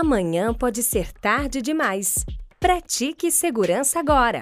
Amanhã pode ser tarde demais. Pratique segurança agora.